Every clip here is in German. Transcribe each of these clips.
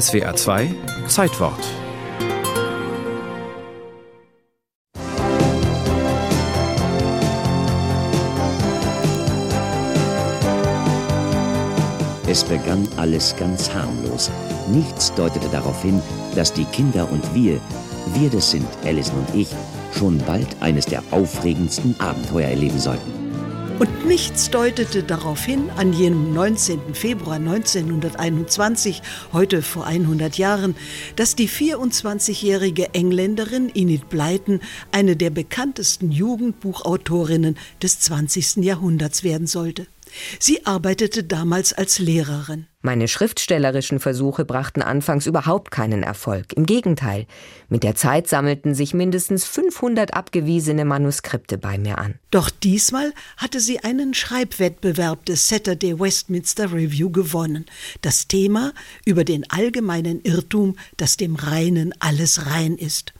SWA 2 Zeitwort Es begann alles ganz harmlos. Nichts deutete darauf hin, dass die Kinder und wir, wir das sind Alison und ich, schon bald eines der aufregendsten Abenteuer erleben sollten. Und nichts deutete darauf hin, an jenem 19. Februar 1921, heute vor 100 Jahren, dass die 24-jährige Engländerin Enid Blyton eine der bekanntesten Jugendbuchautorinnen des 20. Jahrhunderts werden sollte. Sie arbeitete damals als Lehrerin. Meine schriftstellerischen Versuche brachten anfangs überhaupt keinen Erfolg. Im Gegenteil, mit der Zeit sammelten sich mindestens 500 abgewiesene Manuskripte bei mir an. Doch diesmal hatte sie einen Schreibwettbewerb des Saturday Westminster Review gewonnen. Das Thema über den allgemeinen Irrtum, dass dem Reinen alles rein ist.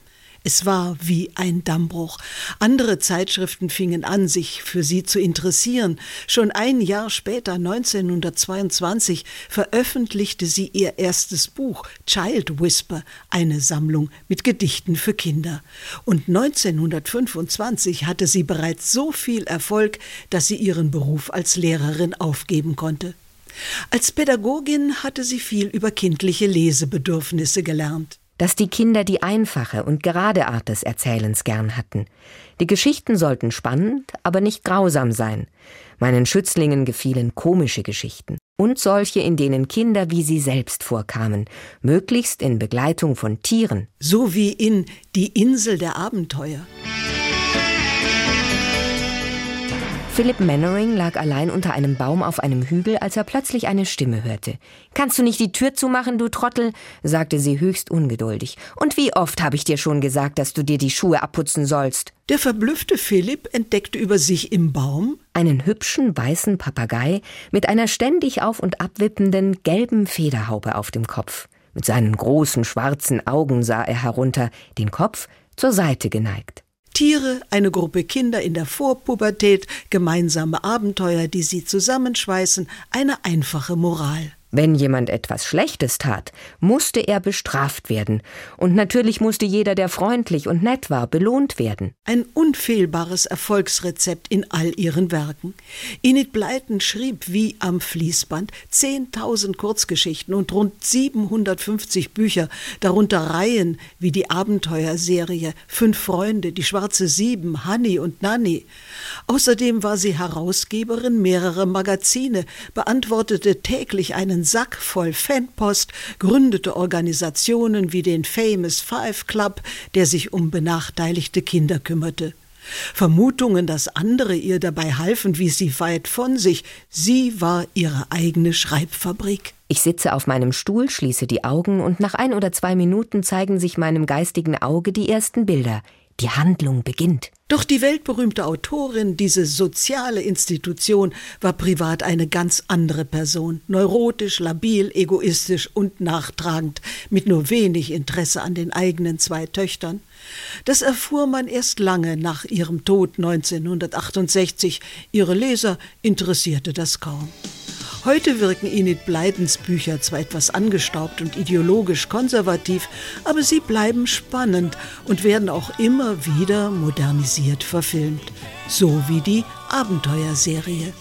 Es war wie ein Dammbruch. Andere Zeitschriften fingen an, sich für sie zu interessieren. Schon ein Jahr später, 1922, veröffentlichte sie ihr erstes Buch Child Whisper, eine Sammlung mit Gedichten für Kinder. Und 1925 hatte sie bereits so viel Erfolg, dass sie ihren Beruf als Lehrerin aufgeben konnte. Als Pädagogin hatte sie viel über kindliche Lesebedürfnisse gelernt dass die Kinder die einfache und gerade Art des Erzählens gern hatten. Die Geschichten sollten spannend, aber nicht grausam sein. Meinen Schützlingen gefielen komische Geschichten und solche, in denen Kinder wie sie selbst vorkamen, möglichst in Begleitung von Tieren. So wie in Die Insel der Abenteuer. Philip Mannering lag allein unter einem Baum auf einem Hügel, als er plötzlich eine Stimme hörte. Kannst du nicht die Tür zumachen, du Trottel? sagte sie höchst ungeduldig. Und wie oft habe ich dir schon gesagt, dass du dir die Schuhe abputzen sollst? Der verblüffte Philipp entdeckte über sich im Baum einen hübschen weißen Papagei mit einer ständig auf und abwippenden gelben Federhaube auf dem Kopf. Mit seinen großen schwarzen Augen sah er herunter, den Kopf zur Seite geneigt. Tiere, eine Gruppe Kinder in der Vorpubertät, gemeinsame Abenteuer, die sie zusammenschweißen, eine einfache Moral. Wenn jemand etwas Schlechtes tat, musste er bestraft werden. Und natürlich musste jeder, der freundlich und nett war, belohnt werden. Ein unfehlbares Erfolgsrezept in all ihren Werken. Enid Blyton schrieb wie am Fließband 10.000 Kurzgeschichten und rund 750 Bücher, darunter Reihen wie die Abenteuerserie Fünf Freunde, die Schwarze Sieben, Honey und Nanny. Außerdem war sie Herausgeberin mehrerer Magazine, beantwortete täglich einen Sack voll Fanpost, gründete Organisationen wie den Famous Five Club, der sich um benachteiligte Kinder kümmerte. Vermutungen, dass andere ihr dabei halfen, wie sie weit von sich. Sie war ihre eigene Schreibfabrik. Ich sitze auf meinem Stuhl, schließe die Augen und nach ein oder zwei Minuten zeigen sich meinem geistigen Auge die ersten Bilder. Die Handlung beginnt. Doch die weltberühmte Autorin, diese soziale Institution, war privat eine ganz andere Person. Neurotisch, labil, egoistisch und nachtragend, mit nur wenig Interesse an den eigenen zwei Töchtern. Das erfuhr man erst lange nach ihrem Tod 1968. Ihre Leser interessierte das kaum. Heute wirken Enid Bleidens Bücher zwar etwas angestaubt und ideologisch konservativ, aber sie bleiben spannend und werden auch immer wieder modernisiert verfilmt. So wie die Abenteuerserie.